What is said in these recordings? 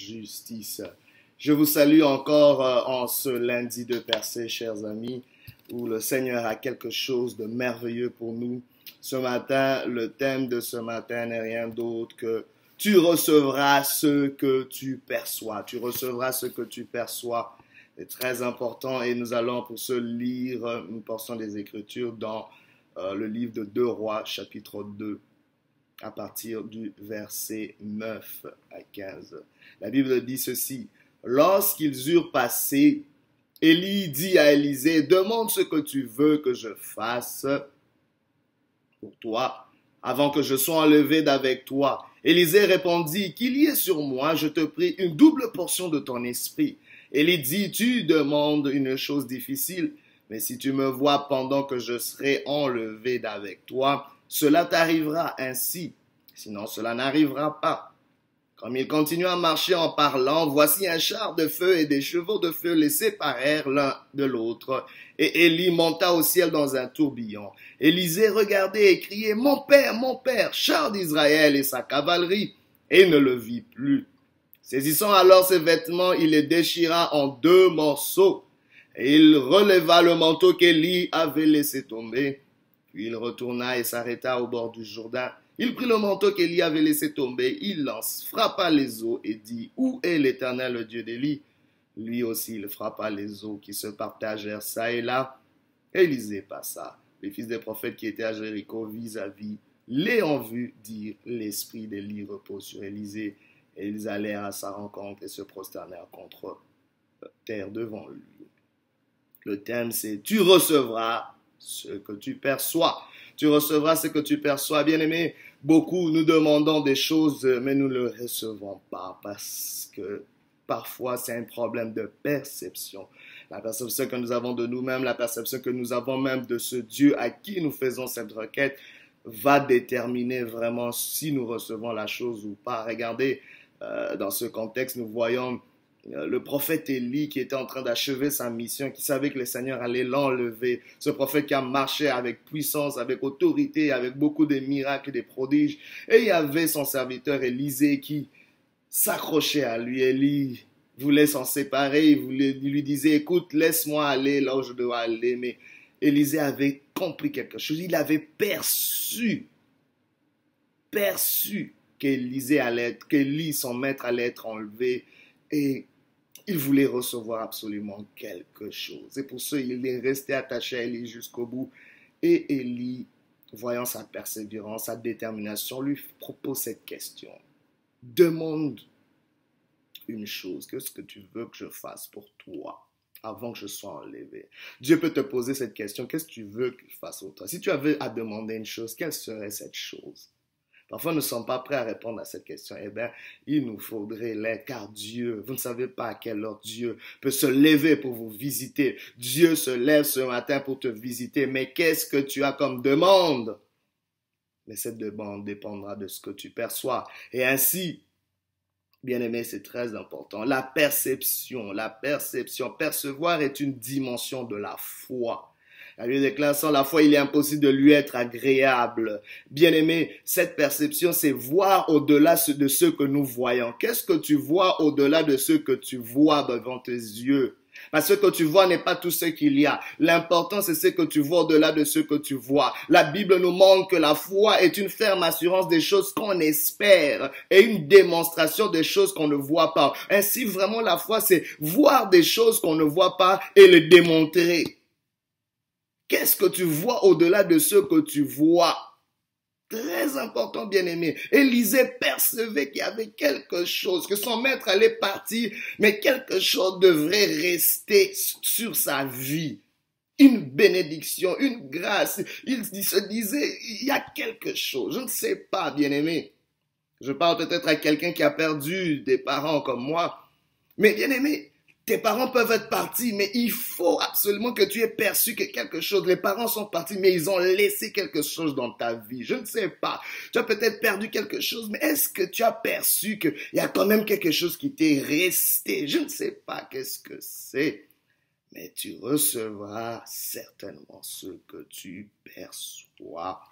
justice. Je vous salue encore euh, en ce lundi de percée, chers amis, où le Seigneur a quelque chose de merveilleux pour nous. Ce matin, le thème de ce matin n'est rien d'autre que tu recevras ce que tu perçois. Tu recevras ce que tu perçois. C'est très important et nous allons pour ce lire une portion des Écritures dans euh, le livre de Deux Rois, chapitre 2 à partir du verset 9 à 15. La Bible dit ceci. Lorsqu'ils eurent passé, Élie dit à Élisée, demande ce que tu veux que je fasse pour toi avant que je sois enlevé d'avec toi. Élisée répondit, qu'il y ait sur moi, je te prie, une double portion de ton esprit. Élie dit, tu demandes une chose difficile, mais si tu me vois pendant que je serai enlevé d'avec toi, cela t'arrivera ainsi, sinon cela n'arrivera pas. Comme il continua à marcher en parlant, voici un char de feu et des chevaux de feu les séparèrent l'un de l'autre. Et Élie monta au ciel dans un tourbillon. Élisée regardait et criait, Mon père, mon père, char d'Israël et sa cavalerie, et ne le vit plus. Saisissant alors ses vêtements, il les déchira en deux morceaux, et il releva le manteau qu'Élie avait laissé tomber. Puis il retourna et s'arrêta au bord du Jourdain. Il prit le manteau qu'Élie avait laissé tomber, il lance, frappa les eaux et dit, Où est l'Éternel, le Dieu d'Élie? Lui aussi, il frappa les eaux qui se partagèrent ça et là. Élisée passa. Les fils des prophètes qui étaient à Jéricho vis-à-vis l'ayant vu dire, L'esprit d'Élie repose sur Élisée. Et ils allèrent à sa rencontre et se prosternèrent contre terre devant lui. Le thème c'est Tu recevras ce que tu perçois. Tu recevras ce que tu perçois. Bien aimé, beaucoup nous demandons des choses, mais nous ne le recevons pas parce que parfois c'est un problème de perception. La perception que nous avons de nous-mêmes, la perception que nous avons même de ce Dieu à qui nous faisons cette requête va déterminer vraiment si nous recevons la chose ou pas. Regardez, euh, dans ce contexte, nous voyons euh, le prophète Élie qui était en train d'achever sa mission, qui savait que le Seigneur allait l'enlever. Ce prophète qui a marché avec puissance, avec autorité, avec beaucoup de miracles et des prodiges. Et il y avait son serviteur Élisée qui s'accrochait à lui. Élie voulait s'en séparer, il, il lui disait, écoute, laisse-moi aller là où je dois aller. Mais Élisée avait compris quelque chose. Il avait perçu, perçu qu'Élisée allait qu'Élie, son maître, allait être enlevé. Et il voulait recevoir absolument quelque chose. Et pour ce, il est resté attaché à Élie jusqu'au bout. Et Élie, voyant sa persévérance, sa détermination, lui propose cette question. Demande une chose. Qu'est-ce que tu veux que je fasse pour toi avant que je sois enlevé? Dieu peut te poser cette question. Qu'est-ce que tu veux que je fasse pour toi? Si tu avais à demander une chose, quelle serait cette chose? Parfois, nous ne sommes pas prêts à répondre à cette question. Eh bien, il nous faudrait l'être, car Dieu, vous ne savez pas à quelle heure Dieu peut se lever pour vous visiter. Dieu se lève ce matin pour te visiter. Mais qu'est-ce que tu as comme demande? Mais cette demande dépendra de ce que tu perçois. Et ainsi, bien aimé, c'est très important. La perception, la perception, percevoir est une dimension de la foi. La Bible la foi, il est impossible de lui être agréable. Bien aimé, cette perception, c'est voir au-delà de ce que nous voyons. Qu'est-ce que tu vois au-delà de ce que tu vois devant tes yeux? Parce que ce que tu vois n'est pas tout ce qu'il y a. L'important, c'est ce que tu vois au-delà de ce que tu vois. La Bible nous montre que la foi est une ferme assurance des choses qu'on espère et une démonstration des choses qu'on ne voit pas. Ainsi, vraiment, la foi, c'est voir des choses qu'on ne voit pas et les démontrer. Qu'est-ce que tu vois au-delà de ce que tu vois? Très important, bien-aimé. Élisée percevait qu'il y avait quelque chose, que son maître allait partir, mais quelque chose devrait rester sur sa vie. Une bénédiction, une grâce. Il se disait, il y a quelque chose. Je ne sais pas, bien-aimé. Je parle peut-être à quelqu'un qui a perdu des parents comme moi. Mais bien-aimé, tes parents peuvent être partis, mais il faut absolument que tu aies perçu que quelque chose. Les parents sont partis, mais ils ont laissé quelque chose dans ta vie. Je ne sais pas. Tu as peut-être perdu quelque chose, mais est-ce que tu as perçu qu'il y a quand même quelque chose qui t'est resté? Je ne sais pas qu'est-ce que c'est. Mais tu recevras certainement ce que tu perçois.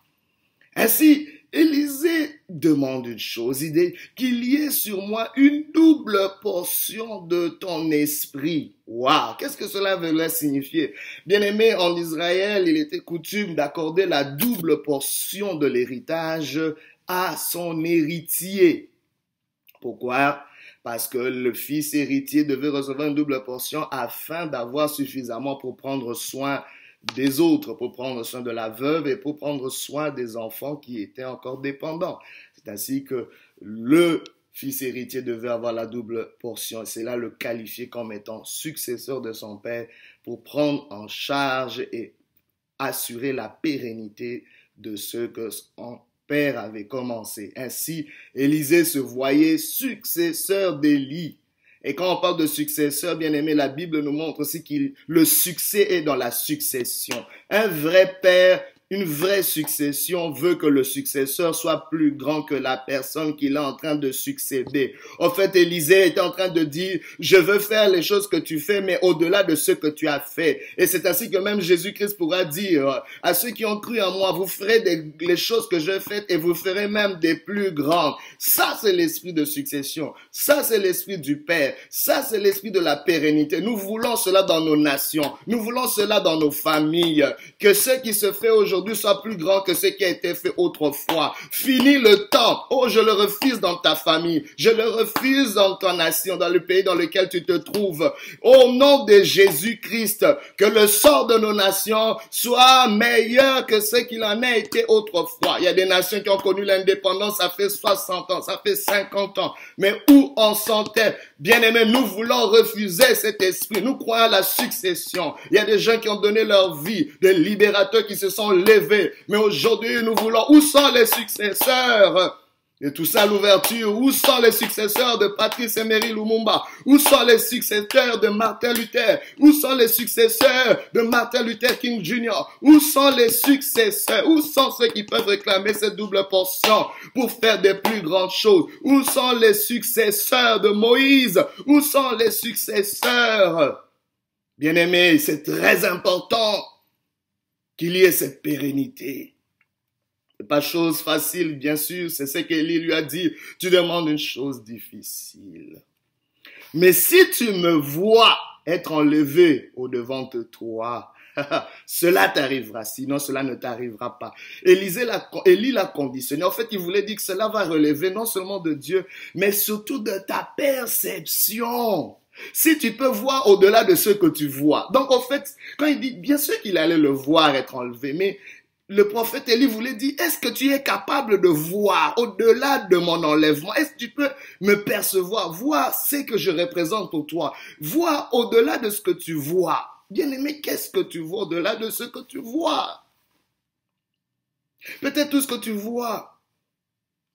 Ainsi, Élisée demande une chose, il dit qu'il y ait sur moi une double portion de ton esprit. Waouh, qu'est-ce que cela veut signifier? Bien aimé, en Israël, il était coutume d'accorder la double portion de l'héritage à son héritier. Pourquoi? Parce que le fils héritier devait recevoir une double portion afin d'avoir suffisamment pour prendre soin des autres, pour prendre soin de la veuve et pour prendre soin des enfants qui étaient encore dépendants. C'est ainsi que le fils héritier devait avoir la double portion. C'est là le qualifier comme étant successeur de son père pour prendre en charge et assurer la pérennité de ce que son père avait commencé. Ainsi, Élisée se voyait successeur d'Élie. Et quand on parle de successeur, bien aimé, la Bible nous montre aussi que le succès est dans la succession. Un vrai père une vraie succession veut que le successeur soit plus grand que la personne qu'il est en train de succéder. En fait, Élisée était en train de dire, je veux faire les choses que tu fais, mais au-delà de ce que tu as fait. Et c'est ainsi que même Jésus-Christ pourra dire à ceux qui ont cru en moi, vous ferez les choses que je fais et vous ferez même des plus grands. Ça, c'est l'esprit de succession. Ça, c'est l'esprit du Père. Ça, c'est l'esprit de la pérennité. Nous voulons cela dans nos nations. Nous voulons cela dans nos familles. Que ce qui se fait aujourd'hui soit plus grand que ce qui a été fait autrefois. Fini le temps. Oh, je le refuse dans ta famille. Je le refuse dans ta nation, dans le pays dans lequel tu te trouves. Au nom de Jésus-Christ, que le sort de nos nations soit meilleur que ce qu'il en a été autrefois. Il y a des nations qui ont connu l'indépendance, ça fait 60 ans, ça fait 50 ans. Mais où on sentait, bien aimé, nous voulons refuser cet esprit. Nous croyons à la succession. Il y a des gens qui ont donné leur vie, des libérateurs qui se sont mais aujourd'hui, nous voulons, où sont les successeurs? Et tout ça, l'ouverture. Où sont les successeurs de Patrice Emery Lumumba? Où sont les successeurs de Martin Luther? Où sont les successeurs de Martin Luther King Jr.? Où sont les successeurs? Où sont ceux qui peuvent réclamer cette double portion pour faire des plus grandes choses? Où sont les successeurs de Moïse? Où sont les successeurs? Bien aimés, c'est très important qu'il y ait cette pérennité. C'est pas chose facile, bien sûr, c'est ce qu'Élie lui a dit. Tu demandes une chose difficile. Mais si tu me vois être enlevé au devant de toi, cela t'arrivera, sinon cela ne t'arrivera pas. Élisée l'a, Élie l'a conditionné. En fait, il voulait dire que cela va relever non seulement de Dieu, mais surtout de ta perception. Si tu peux voir au-delà de ce que tu vois. Donc en fait, quand il dit, bien sûr qu'il allait le voir être enlevé, mais le prophète Élie voulait dire, est-ce que tu es capable de voir au-delà de mon enlèvement? Est-ce que tu peux me percevoir, voir ce que je représente pour toi, voir au-delà de ce que tu vois. Bien aimé, qu'est-ce que tu vois au-delà de ce que tu vois? Peut-être tout ce que tu vois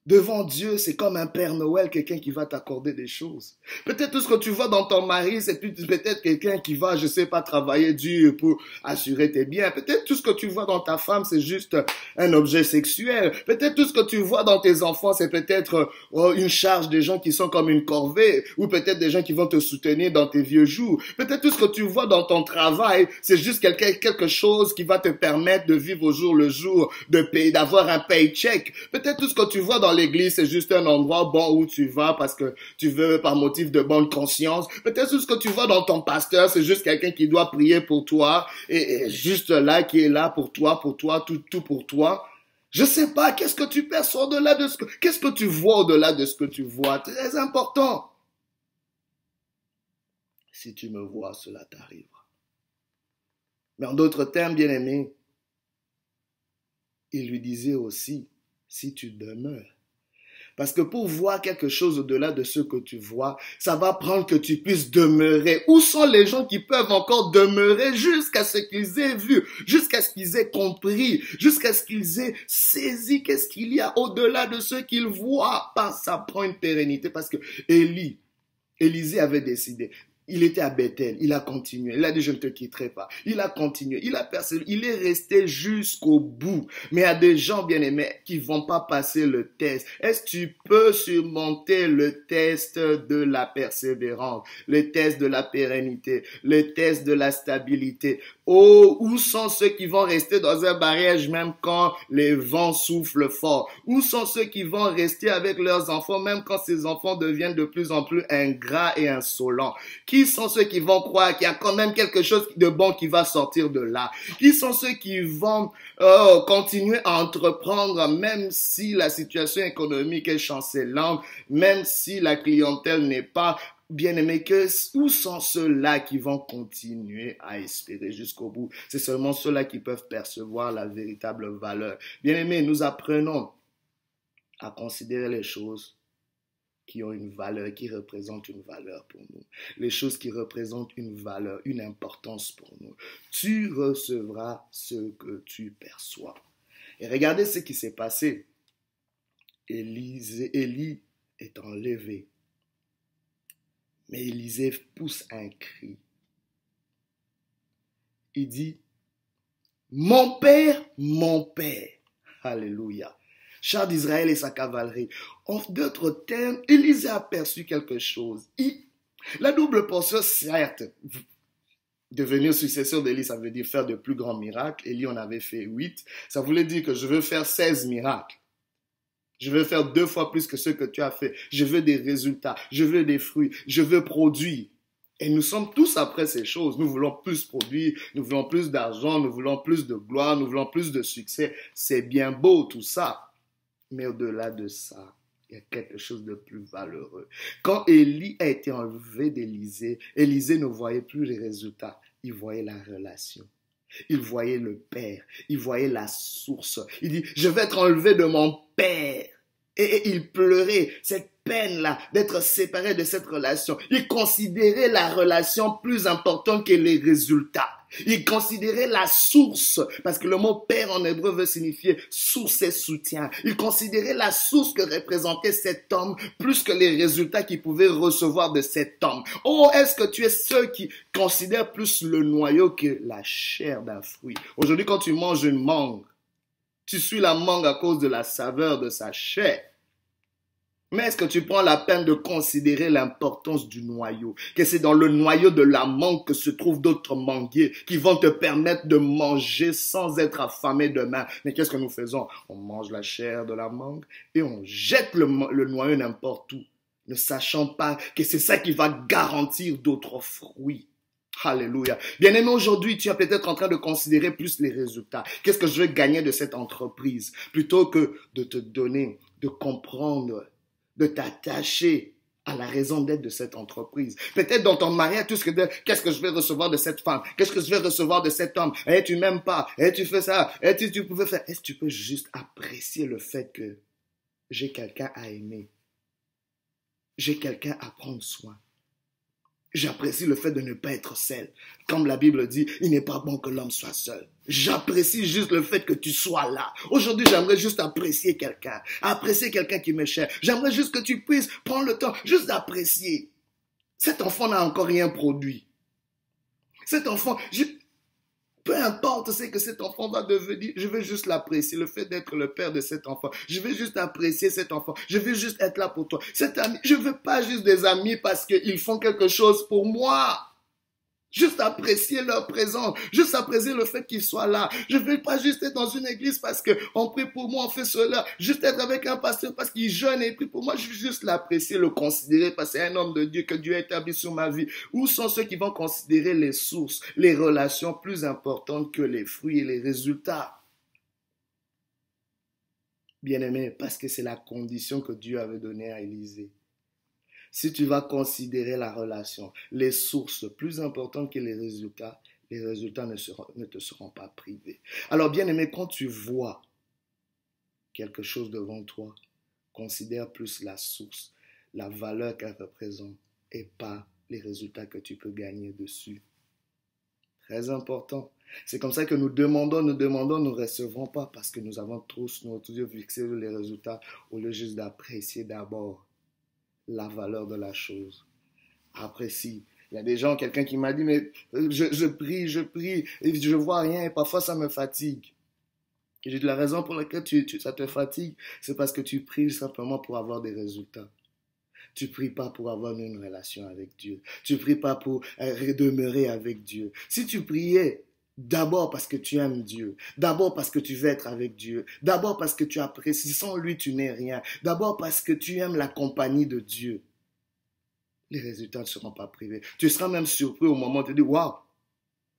Devant Dieu, c'est comme un Père Noël, quelqu'un qui va t'accorder des choses. Peut-être tout ce que tu vois dans ton mari, c'est peut-être quelqu'un qui va, je sais pas, travailler dur pour assurer tes biens. Peut-être tout ce que tu vois dans ta femme, c'est juste un objet sexuel. Peut-être tout ce que tu vois dans tes enfants, c'est peut-être oh, une charge des gens qui sont comme une corvée, ou peut-être des gens qui vont te soutenir dans tes vieux jours. Peut-être tout ce que tu vois dans ton travail, c'est juste quelque, quelque chose qui va te permettre de vivre au jour le jour, de payer, d'avoir un paycheck. Peut-être tout ce que tu vois dans l'église, c'est juste un endroit bon où tu vas parce que tu veux par motif de bonne conscience. Peut-être ce que tu vois dans ton pasteur, c'est juste quelqu'un qui doit prier pour toi et, juste là, qui est là pour toi, pour toi, tout, tout pour toi. Je sais pas, qu'est-ce que tu perçois au-delà de ce que, qu'est-ce que tu vois au-delà de ce que tu vois? Très important. Si tu me vois, cela t'arrivera. Mais en d'autres termes, bien aimé, il lui disait aussi, si tu demeures parce que pour voir quelque chose au-delà de ce que tu vois, ça va prendre que tu puisses demeurer. Où sont les gens qui peuvent encore demeurer jusqu'à ce qu'ils aient vu, jusqu'à ce qu'ils aient compris, jusqu'à ce qu'ils aient saisi qu'est-ce qu'il y a au-delà de ce qu'ils voient? Pas ça prend une pérennité parce que Élie, Élisée avait décidé. Il était à Bethel, il a continué. Il a dit, je ne te quitterai pas. Il a continué, il a persévéré, il est resté jusqu'au bout. Mais il y a des gens bien aimés qui vont pas passer le test. Est-ce que tu peux surmonter le test de la persévérance, le test de la pérennité, le test de la stabilité? Oh, où sont ceux qui vont rester dans un barrage même quand les vents soufflent fort? Où sont ceux qui vont rester avec leurs enfants même quand ces enfants deviennent de plus en plus ingrats et insolents? Sont ceux qui vont croire qu'il y a quand même quelque chose de bon qui va sortir de là? Qui sont ceux qui vont oh, continuer à entreprendre même si la situation économique est chancelante, même si la clientèle n'est pas bien-aimés, que où sont ceux-là qui vont continuer à espérer jusqu'au bout? C'est seulement ceux-là qui peuvent percevoir la véritable valeur. Bien-aimés, nous apprenons à considérer les choses qui ont une valeur, qui représentent une valeur pour nous. Les choses qui représentent une valeur, une importance pour nous. Tu recevras ce que tu perçois. Et regardez ce qui s'est passé. Élie, Élie est enlevé mais Élisée pousse un cri. Il dit, mon père, mon père. Alléluia. Char d'Israël et sa cavalerie. En d'autres termes, Élisée a perçu quelque chose. la double portion, certes, devenir successeur d'Élie, ça veut dire faire de plus grands miracles. Élie en avait fait huit. Ça voulait dire que je veux faire 16 miracles. Je veux faire deux fois plus que ce que tu as fait. Je veux des résultats. Je veux des fruits. Je veux produire. Et nous sommes tous après ces choses. Nous voulons plus produire, nous voulons plus d'argent, nous voulons plus de gloire, nous voulons plus de succès. C'est bien beau tout ça. Mais au-delà de ça, il y a quelque chose de plus valeureux. Quand Élie a été enlevé d'Élysée, Élisée ne voyait plus les résultats, il voyait la relation. Il voyait le Père, il voyait la source. Il dit, je vais être enlevé de mon Père. Et, il pleurait cette peine-là d'être séparé de cette relation. Il considérait la relation plus importante que les résultats. Il considérait la source, parce que le mot père en hébreu veut signifier source et soutien. Il considérait la source que représentait cet homme plus que les résultats qu'il pouvait recevoir de cet homme. Oh, est-ce que tu es ceux qui considèrent plus le noyau que la chair d'un fruit? Aujourd'hui, quand tu manges une mangue, tu suis la mangue à cause de la saveur de sa chair. Mais est-ce que tu prends la peine de considérer l'importance du noyau? Que c'est dans le noyau de la mangue que se trouvent d'autres manguiers qui vont te permettre de manger sans être affamé demain. Mais qu'est-ce que nous faisons? On mange la chair de la mangue et on jette le, le noyau n'importe où, ne sachant pas que c'est ça qui va garantir d'autres fruits. Alléluia. Bien-aimé, aujourd'hui, tu es peut-être en train de considérer plus les résultats. Qu'est-ce que je vais gagner de cette entreprise? Plutôt que de te donner, de comprendre, de t'attacher à la raison d'être de cette entreprise. Peut-être dans ton mariage, tout ce que qu'est-ce que je vais recevoir de cette femme? Qu'est-ce que je vais recevoir de cet homme? Eh, tu m'aimes pas? Eh, tu fais ça? Eh, tu, tu pouvais faire? Est-ce que tu peux juste apprécier le fait que j'ai quelqu'un à aimer? J'ai quelqu'un à prendre soin. J'apprécie le fait de ne pas être seul. Comme la Bible dit, il n'est pas bon que l'homme soit seul. J'apprécie juste le fait que tu sois là. Aujourd'hui, j'aimerais juste apprécier quelqu'un. Apprécier quelqu'un qui me cher. J'aimerais juste que tu puisses prendre le temps juste d'apprécier. Cet enfant n'a encore rien produit. Cet enfant, peu importe ce que cet enfant va devenir, je veux juste l'apprécier, le fait d'être le père de cet enfant. Je veux juste apprécier cet enfant. Je veux juste être là pour toi. Cet ami, je veux pas juste des amis parce qu'ils font quelque chose pour moi. Juste apprécier leur présence. Juste apprécier le fait qu'ils soient là. Je ne veux pas juste être dans une église parce qu'on prie pour moi, on fait cela. Juste être avec un pasteur parce qu'il jeûne et prie pour moi. Je veux juste l'apprécier, le considérer parce que c'est un homme de Dieu que Dieu a établi sur ma vie. Où sont ceux qui vont considérer les sources, les relations plus importantes que les fruits et les résultats? Bien aimé, parce que c'est la condition que Dieu avait donnée à Élisée si tu vas considérer la relation, les sources plus importantes que les résultats, les résultats ne, te seront pas privés. Alors bien aimé, quand tu vois quelque chose devant toi, considère plus la source, la valeur qu'elle représente et pas les résultats que tu peux gagner dessus. Très important. C'est comme ça que nous demandons, nous demandons, nous ne recevrons pas parce que nous avons tous notre Dieu fixé sur les résultats au lieu juste d'apprécier d'abord la valeur de la chose. Apprécie Il y a des gens, quelqu'un qui m'a dit, mais euh, je, je, prie, je prie, et je vois rien, et parfois ça me fatigue. J'ai la raison pour laquelle tu, tu, ça te fatigue, c'est parce que tu pries simplement pour avoir des résultats. Tu pries pas pour avoir une relation avec Dieu. Tu pries pas pour euh, demeurer avec Dieu. Si tu priais D'abord parce que tu aimes Dieu. D'abord parce que tu veux être avec Dieu. D'abord parce que tu apprécies. Sans lui, tu n'es rien. D'abord parce que tu aimes la compagnie de Dieu. Les résultats ne seront pas privés. Tu seras même surpris au moment de dire, waouh,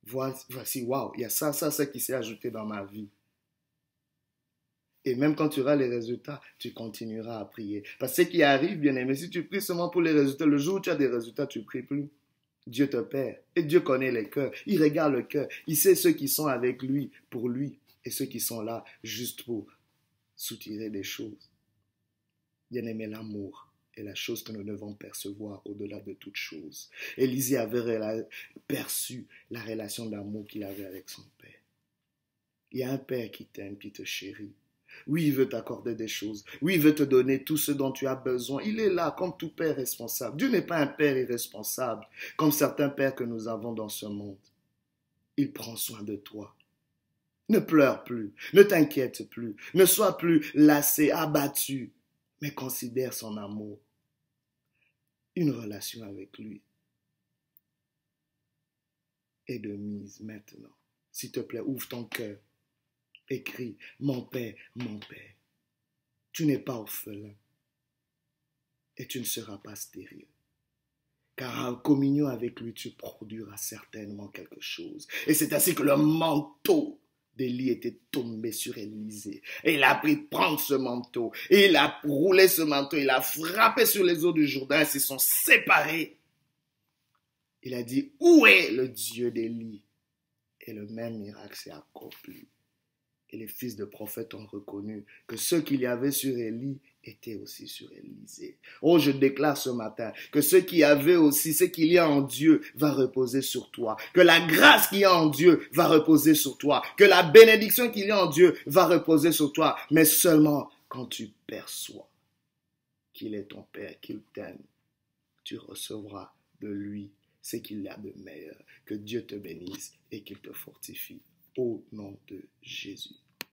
voici, waouh, il y a ça, ça, ça qui s'est ajouté dans ma vie. Et même quand tu auras les résultats, tu continueras à prier. Parce que ce qui arrive, bien aimé, si tu pries seulement pour les résultats, le jour où tu as des résultats, tu ne pries plus. Dieu te perd. Et Dieu connaît les cœurs. Il regarde le cœur. Il sait ceux qui sont avec lui pour lui et ceux qui sont là juste pour soutirer des choses. Bien aimé, l'amour est la chose que nous devons percevoir au-delà de toute chose. Élisée avait perçu la relation d'amour qu'il avait avec son père. Il y a un père qui t'aime, qui te chérit. Oui, il veut t'accorder des choses. Oui, il veut te donner tout ce dont tu as besoin. Il est là comme tout père responsable. Dieu n'est pas un père irresponsable comme certains pères que nous avons dans ce monde. Il prend soin de toi. Ne pleure plus, ne t'inquiète plus, ne sois plus lassé, abattu, mais considère son amour. Une relation avec lui est de mise maintenant. S'il te plaît, ouvre ton cœur écrit Mon Père, mon Père. Tu n'es pas orphelin et tu ne seras pas stérile. Car en communion avec lui, tu produiras certainement quelque chose. Et c'est ainsi que le manteau d'Élie était tombé sur Élisée. Et il a pris prendre ce manteau. Et il a roulé ce manteau. Il a frappé sur les eaux du Jourdain. Ils se sont séparés. Il a dit, où est le Dieu d'Élie? Et le même miracle s'est accompli. Et les fils de prophètes ont reconnu que ce qu'il y avait sur Élie était aussi sur Élisée. Oh, je déclare ce matin que ce qu'il y avait aussi, ce qu'il y a en Dieu va reposer sur toi. Que la grâce qu'il y a en Dieu va reposer sur toi. Que la bénédiction qu'il y a en Dieu va reposer sur toi. Mais seulement quand tu perçois qu'il est ton Père, qu'il t'aime, tu recevras de lui ce qu'il a de meilleur. Que Dieu te bénisse et qu'il te fortifie au nom de Jésus.